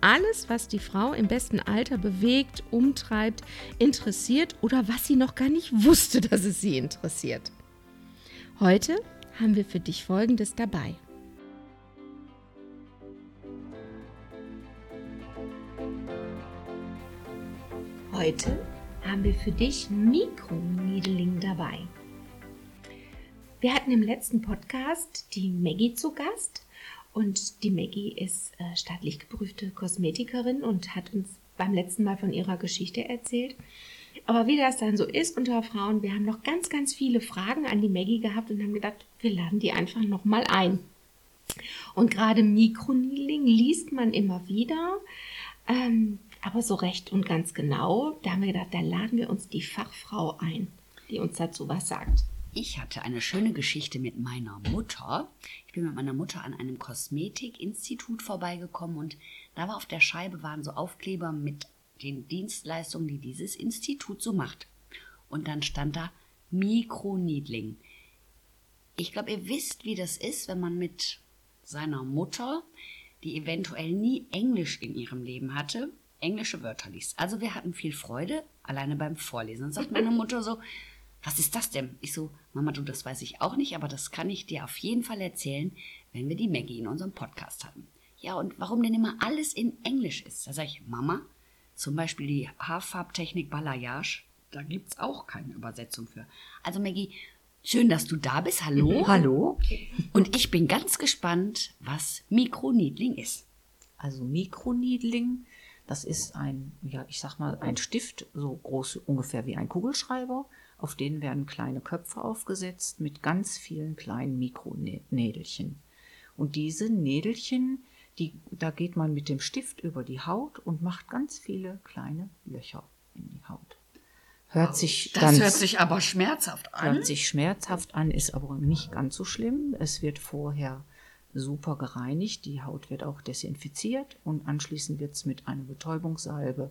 alles, was die Frau im besten Alter bewegt, umtreibt, interessiert oder was sie noch gar nicht wusste, dass es sie interessiert. Heute haben wir für dich Folgendes dabei. Heute haben wir für dich Mikroneedling dabei. Wir hatten im letzten Podcast die Maggie zu Gast und die Maggie ist äh, staatlich geprüfte Kosmetikerin und hat uns beim letzten Mal von ihrer Geschichte erzählt. Aber wie das dann so ist unter Frauen, wir haben noch ganz, ganz viele Fragen an die Maggie gehabt und haben gedacht, wir laden die einfach nochmal ein. Und gerade Mikroneedling liest man immer wieder, ähm, aber so recht und ganz genau, da haben wir gedacht, da laden wir uns die Fachfrau ein, die uns dazu was sagt. Ich hatte eine schöne Geschichte mit meiner Mutter. Ich bin mit meiner Mutter an einem Kosmetikinstitut vorbeigekommen und da war auf der Scheibe waren so Aufkleber mit den Dienstleistungen, die dieses Institut so macht. Und dann stand da Mikroniedling. Ich glaube, ihr wisst, wie das ist, wenn man mit seiner Mutter, die eventuell nie Englisch in ihrem Leben hatte, englische Wörter liest. Also wir hatten viel Freude alleine beim Vorlesen. Dann sagt meine Mutter so, was ist das denn? Ich so, Mama, du, das weiß ich auch nicht, aber das kann ich dir auf jeden Fall erzählen, wenn wir die Maggie in unserem Podcast haben. Ja, und warum denn immer alles in Englisch ist? Da sage ich, Mama, zum Beispiel die Haarfarbtechnik Balayage, da gibt es auch keine Übersetzung für. Also Maggie, schön, dass du da bist. Hallo. Hallo. Und ich bin ganz gespannt, was Mikroniedling ist. Also Mikroniedling, das ist ein, ja, ich sag mal, ein Stift, so groß ungefähr wie ein Kugelschreiber, auf denen werden kleine Köpfe aufgesetzt mit ganz vielen kleinen Mikronädelchen. Und diese Nädelchen, die, da geht man mit dem Stift über die Haut und macht ganz viele kleine Löcher in die Haut. Hört sich das ganz, hört sich aber schmerzhaft an. Hört sich schmerzhaft an, ist aber nicht ganz so schlimm. Es wird vorher super gereinigt, die Haut wird auch desinfiziert und anschließend wird es mit einer Betäubungssalbe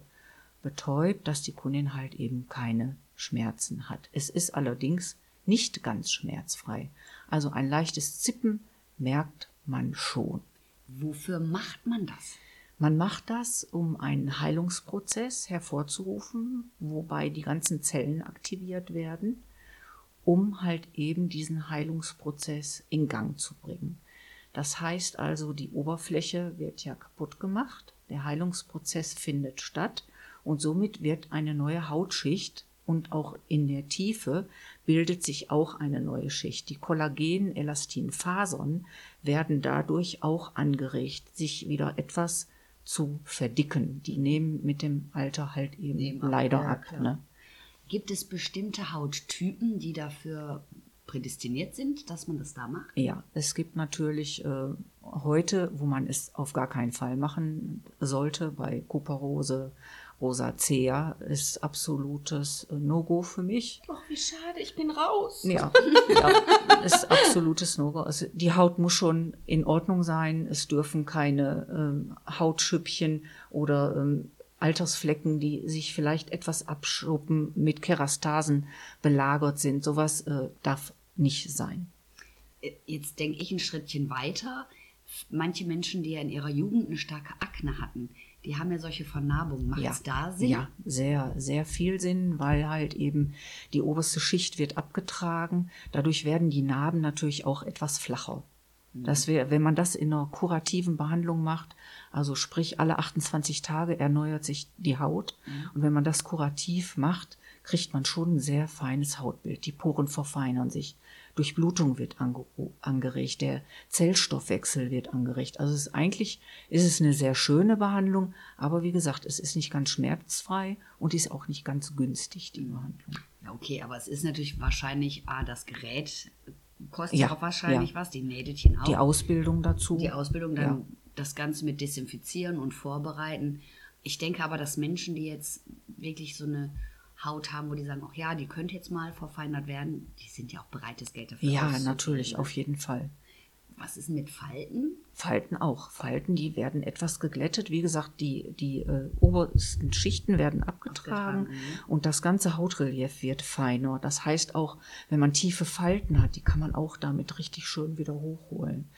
betäubt, dass die Kundin halt eben keine Schmerzen hat. Es ist allerdings nicht ganz schmerzfrei. Also ein leichtes Zippen merkt man schon. Wofür macht man das? Man macht das, um einen Heilungsprozess hervorzurufen, wobei die ganzen Zellen aktiviert werden, um halt eben diesen Heilungsprozess in Gang zu bringen. Das heißt also, die Oberfläche wird ja kaputt gemacht, der Heilungsprozess findet statt und somit wird eine neue Hautschicht und auch in der Tiefe bildet sich auch eine neue Schicht. Die Kollagen-Elastin-Fasern werden dadurch auch angeregt, sich wieder etwas zu verdicken. Die nehmen mit dem Alter halt eben nehmen leider ab. ab ne? Gibt es bestimmte Hauttypen, die dafür prädestiniert sind, dass man das da macht? Ja, es gibt natürlich äh, heute, wo man es auf gar keinen Fall machen sollte, bei Kuperose, Rosacea ist absolutes No-Go für mich. Ach, wie schade, ich bin raus. Ja, ja ist absolutes No-Go. Also die Haut muss schon in Ordnung sein. Es dürfen keine ähm, Hautschüppchen oder ähm, Altersflecken, die sich vielleicht etwas abschuppen, mit Kerastasen belagert sind. Sowas äh, darf nicht sein. Äh, jetzt denke ich ein Schrittchen weiter. Manche Menschen, die ja in ihrer Jugend eine starke Akne hatten, die haben ja solche Vernarbungen. Macht es ja, da Sinn? Ja, sehr, sehr viel Sinn, weil halt eben die oberste Schicht wird abgetragen. Dadurch werden die Narben natürlich auch etwas flacher. Mhm. Das wär, wenn man das in einer kurativen Behandlung macht, also sprich alle 28 Tage erneuert sich die Haut. Mhm. Und wenn man das kurativ macht, kriegt man schon ein sehr feines Hautbild. Die Poren verfeinern sich. Durchblutung wird ange angeregt, der Zellstoffwechsel wird angeregt. Also es ist, eigentlich ist es eine sehr schöne Behandlung, aber wie gesagt, es ist nicht ganz schmerzfrei und ist auch nicht ganz günstig, die Behandlung. Ja, okay, aber es ist natürlich wahrscheinlich, ah, das Gerät kostet ja, auch wahrscheinlich ja. was, die Nädelchen auch. Die Ausbildung dazu. Die Ausbildung dann das Ganze mit Desinfizieren und Vorbereiten. Ich denke aber, dass Menschen, die jetzt wirklich so eine Haut haben, wo die sagen, ach ja, die könnte jetzt mal verfeinert werden, die sind ja auch bereit, das Geld dafür Ja, natürlich, auf jeden Fall. Was ist mit Falten? Falten auch. Falten, die werden etwas geglättet. Wie gesagt, die, die äh, obersten Schichten werden abgetragen Abgetragen, und das ganze Hautrelief wird feiner. Das heißt auch, wenn man tiefe Falten hat, die kann man auch damit richtig schön wieder hochholen.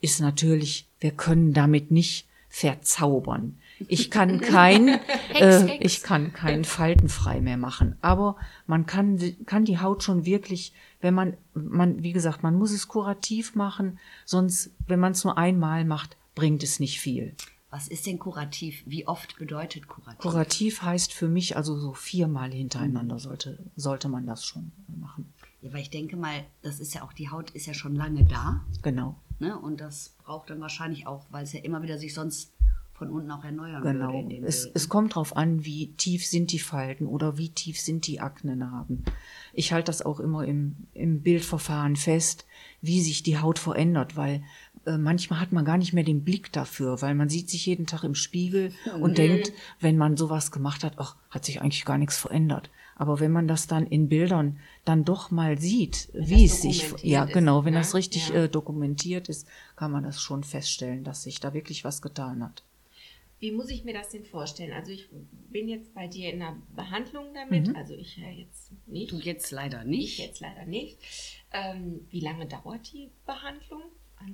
Ist natürlich, wir können damit nicht verzaubern. Ich kann kein, äh, Hex. ich kann keinen faltenfrei mehr machen. Aber man kann, kann die Haut schon wirklich, wenn man, man, wie gesagt, man muss es kurativ machen, sonst, wenn man es nur einmal macht, bringt es nicht viel. Was ist denn kurativ? Wie oft bedeutet kurativ? Kurativ heißt für mich also so viermal hintereinander sollte, sollte man das schon machen. Ja, weil ich denke mal, das ist ja auch, die Haut ist ja schon lange da. Genau. Ne? Und das braucht dann wahrscheinlich auch, weil es ja immer wieder sich sonst von unten auch erneuern Genau. würde. dem Es, es kommt drauf an, wie tief sind die Falten oder wie tief sind die Aknenarben. Ich halte das auch immer im, im Bildverfahren fest, wie sich die Haut verändert, weil äh, manchmal hat man gar nicht mehr den Blick dafür, weil man sieht sich jeden Tag im Spiegel und denkt, wenn man sowas gemacht hat, ach, hat sich eigentlich gar nichts verändert. Aber wenn man das dann in Bildern dann doch mal sieht, wie das es sich, ja ist, genau, wenn ne? das richtig Ja. äh, dokumentiert ist, kann man das schon feststellen, dass sich da wirklich was getan hat. Wie muss ich mir das denn vorstellen? Also ich bin jetzt bei dir in einer Behandlung damit, Mhm. also ich ja jetzt nicht. Du jetzt leider Ich nicht. jetzt leider nicht. Ähm, wie lange dauert die Behandlung?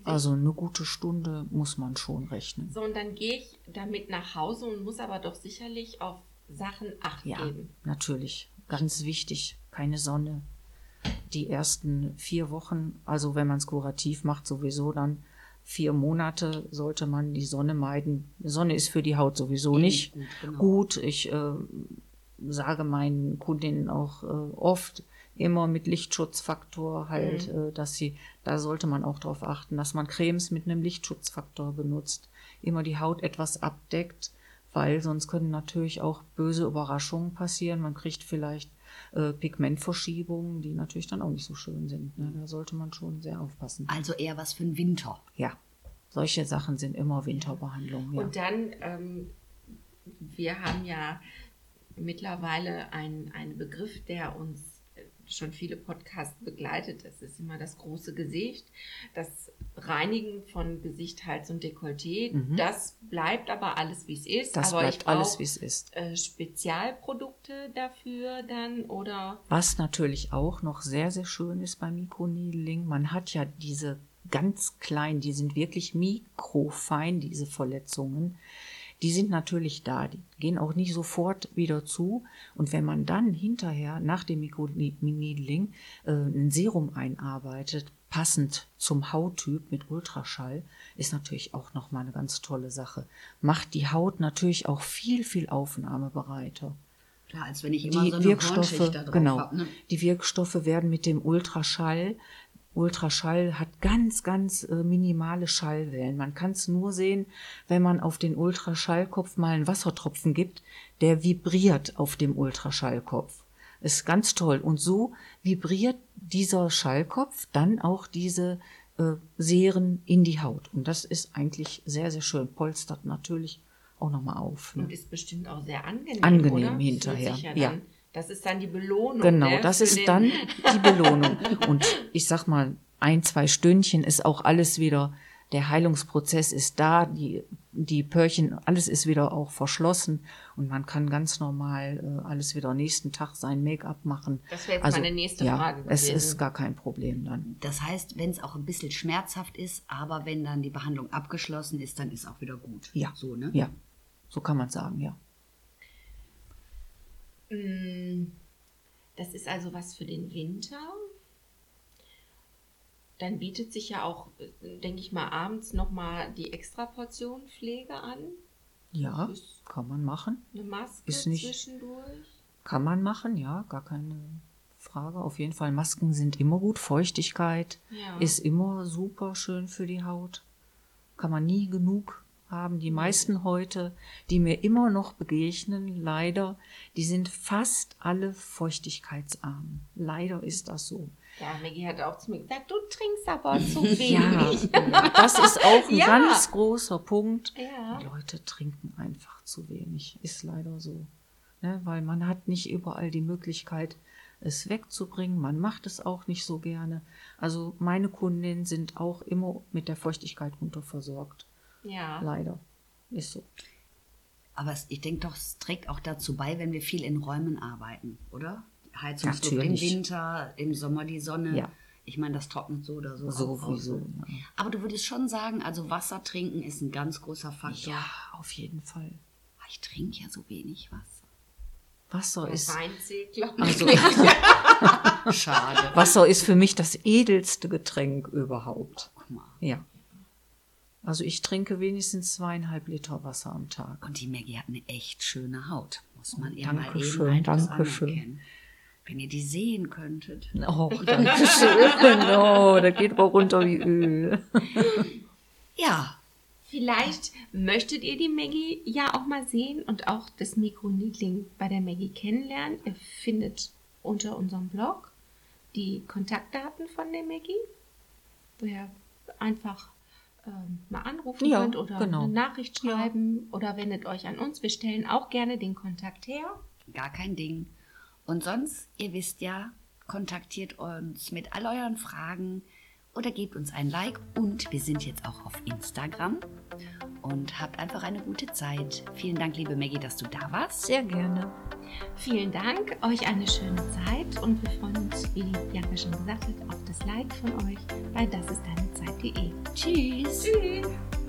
Also eine gute Stunde muss man schon rechnen. so, und dann gehe ich damit nach Hause und muss aber doch sicherlich auf Sachen Acht Ja, geben. natürlich. Ganz wichtig. Keine Sonne. Die ersten vier Wochen, also wenn man es kurativ macht, sowieso dann vier Monate sollte man die Sonne meiden. Sonne ist für die Haut sowieso nicht gut, genau. gut. Ich äh, sage meinen Kundinnen auch äh, oft immer mit Lichtschutzfaktor halt, äh, dass sie, da sollte man auch darauf achten, dass man Cremes mit einem Lichtschutzfaktor benutzt, immer die Haut etwas abdeckt, weil sonst können natürlich auch böse Überraschungen passieren. Man kriegt vielleicht äh, Pigmentverschiebungen, die natürlich dann auch nicht so schön sind. Ne? Da sollte man schon sehr aufpassen. Also eher was für den Winter. Ja, solche Sachen sind immer Winterbehandlungen. Ja. Und dann, ähm, wir haben ja mittlerweile einen, einen Begriff, der uns schon viele Podcasts begleitet. Das ist immer das große Gesicht, das Reinigen von Gesicht, Hals und Dekolleté. Das bleibt aber alles, wie es ist. Mhm. Das aber bleibt alles, wie es ist. Äh, Spezialprodukte dafür dann oder Was natürlich auch noch sehr, sehr schön ist beim Mikroneedling, man hat ja diese ganz kleinen, die sind wirklich mikrofein, diese Verletzungen. Die sind natürlich da, die gehen auch nicht sofort wieder zu. Und wenn man dann hinterher nach dem Mikroneedling äh, ein Serum einarbeitet, passend zum Hauttyp mit Ultraschall, ist natürlich auch nochmal eine ganz tolle Sache. Macht die Haut natürlich auch viel, viel aufnahmebereiter. Klar, als wenn ich immer Die so eine Wirkstoffe, drauf genau, hab, ne? die Wirkstoffe werden mit dem Ultraschall. Ultraschall hat ganz, ganz äh, minimale Schallwellen. Man kann es nur sehen, wenn man auf den Ultraschallkopf mal einen Wassertropfen gibt, der vibriert auf dem Ultraschallkopf. Ist ganz toll. Und so vibriert dieser Schallkopf dann auch diese äh, Seren in die Haut. Und das ist eigentlich sehr, sehr schön. Polstert natürlich auch nochmal auf. Ne? und ist bestimmt auch sehr angenehm. Angenehm oder? Hinterher, sich ja. Das ist dann die Belohnung. Genau, ne, das ist dann die Belohnung. Und ich sag mal, ein, zwei Stündchen ist auch alles wieder, der Heilungsprozess ist da, die, die Pörchen, alles ist wieder auch verschlossen und man kann ganz normal äh, alles wieder nächsten Tag sein Make-up machen. Das wäre jetzt meine nächste ja, Frage Es gewesen. ist gar kein Problem dann. Das heißt, wenn es auch ein bisschen schmerzhaft ist, aber wenn dann die Behandlung abgeschlossen ist, dann ist auch wieder gut. Ja. So, ne? Ja, so kann man sagen, ja. Mm, Das ist also was für den Winter. Dann bietet sich ja auch, äh, denke ich mal, abends nochmal die Extraportion Pflege an. Ja, kann man machen. eine Maske Ist nicht- zwischendurch. Kann man machen, ja, gar keine Frage. Auf jeden Fall, Masken sind immer gut. Feuchtigkeit Ja. ist immer super schön für die Haut. Kann man nie genug haben. Die meisten heute, die mir immer noch begegnen, leider, die sind fast alle feuchtigkeitsarm. Leider ist das so. Ja, Maggie hat auch zu mir gesagt, du trinkst aber zu wenig. Ja, das ist auch ein Ja. ganz großer Punkt. Ja. Die Leute trinken einfach zu wenig. Ist leider so. Ne? Weil man hat nicht überall die Möglichkeit, es wegzubringen. Man macht es auch nicht so gerne. Also meine Kundinnen sind auch immer mit der Feuchtigkeit unterversorgt. Ja. Leider. Ist so. Aber ich denke doch, es trägt auch dazu bei, wenn wir viel in Räumen arbeiten, oder? Heizungsluft im. Winter, im Sommer die Sonne. Ja. Ich meine, das trocknet so oder so. Sowieso. Ja. Aber du würdest schon sagen, also Wasser trinken ist ein ganz großer Faktor. ja, auf jeden Fall. Ah, Ich trinke ja so wenig Wasser. Wasser ist, Weinsee, glaube also, Schade. Wasser ist für mich das edelste Getränk überhaupt. Guck mal. Ja. Also ich trinke wenigstens zweieinhalb Liter Wasser am Tag. Und die Maggie hat eine echt schöne Haut. Muss man ihr mal eben einfach Dankeschön. anerkennen. Wenn ihr die sehen könntet. Oh, danke schön. Oh, da geht aber runter wie Öl. Ja, Vielleicht möchtet ihr die Maggie ja auch mal sehen und auch das Mikroneedling bei der Maggie kennenlernen. Ihr findet unter unserem Blog die Kontaktdaten von der Maggie, wo ihr einfach ähm, mal anrufen Ja, könnt oder genau. eine Nachricht schreiben oder wendet euch an uns. Wir stellen auch gerne den Kontakt her. gar kein Ding. Und sonst, ihr wisst ja, kontaktiert uns mit all euren Fragen oder gebt uns ein Like. Und wir sind jetzt auch auf Instagram. Und habt einfach eine gute Zeit. Vielen Dank, liebe Maggie, dass du da warst. Sehr gerne. Vielen Dank, euch eine schöne Zeit und wir freuen uns, wie Bianca schon gesagt hat, auf das Like von euch bei das ist deine Zeit.de. Tschüss. Tschüss!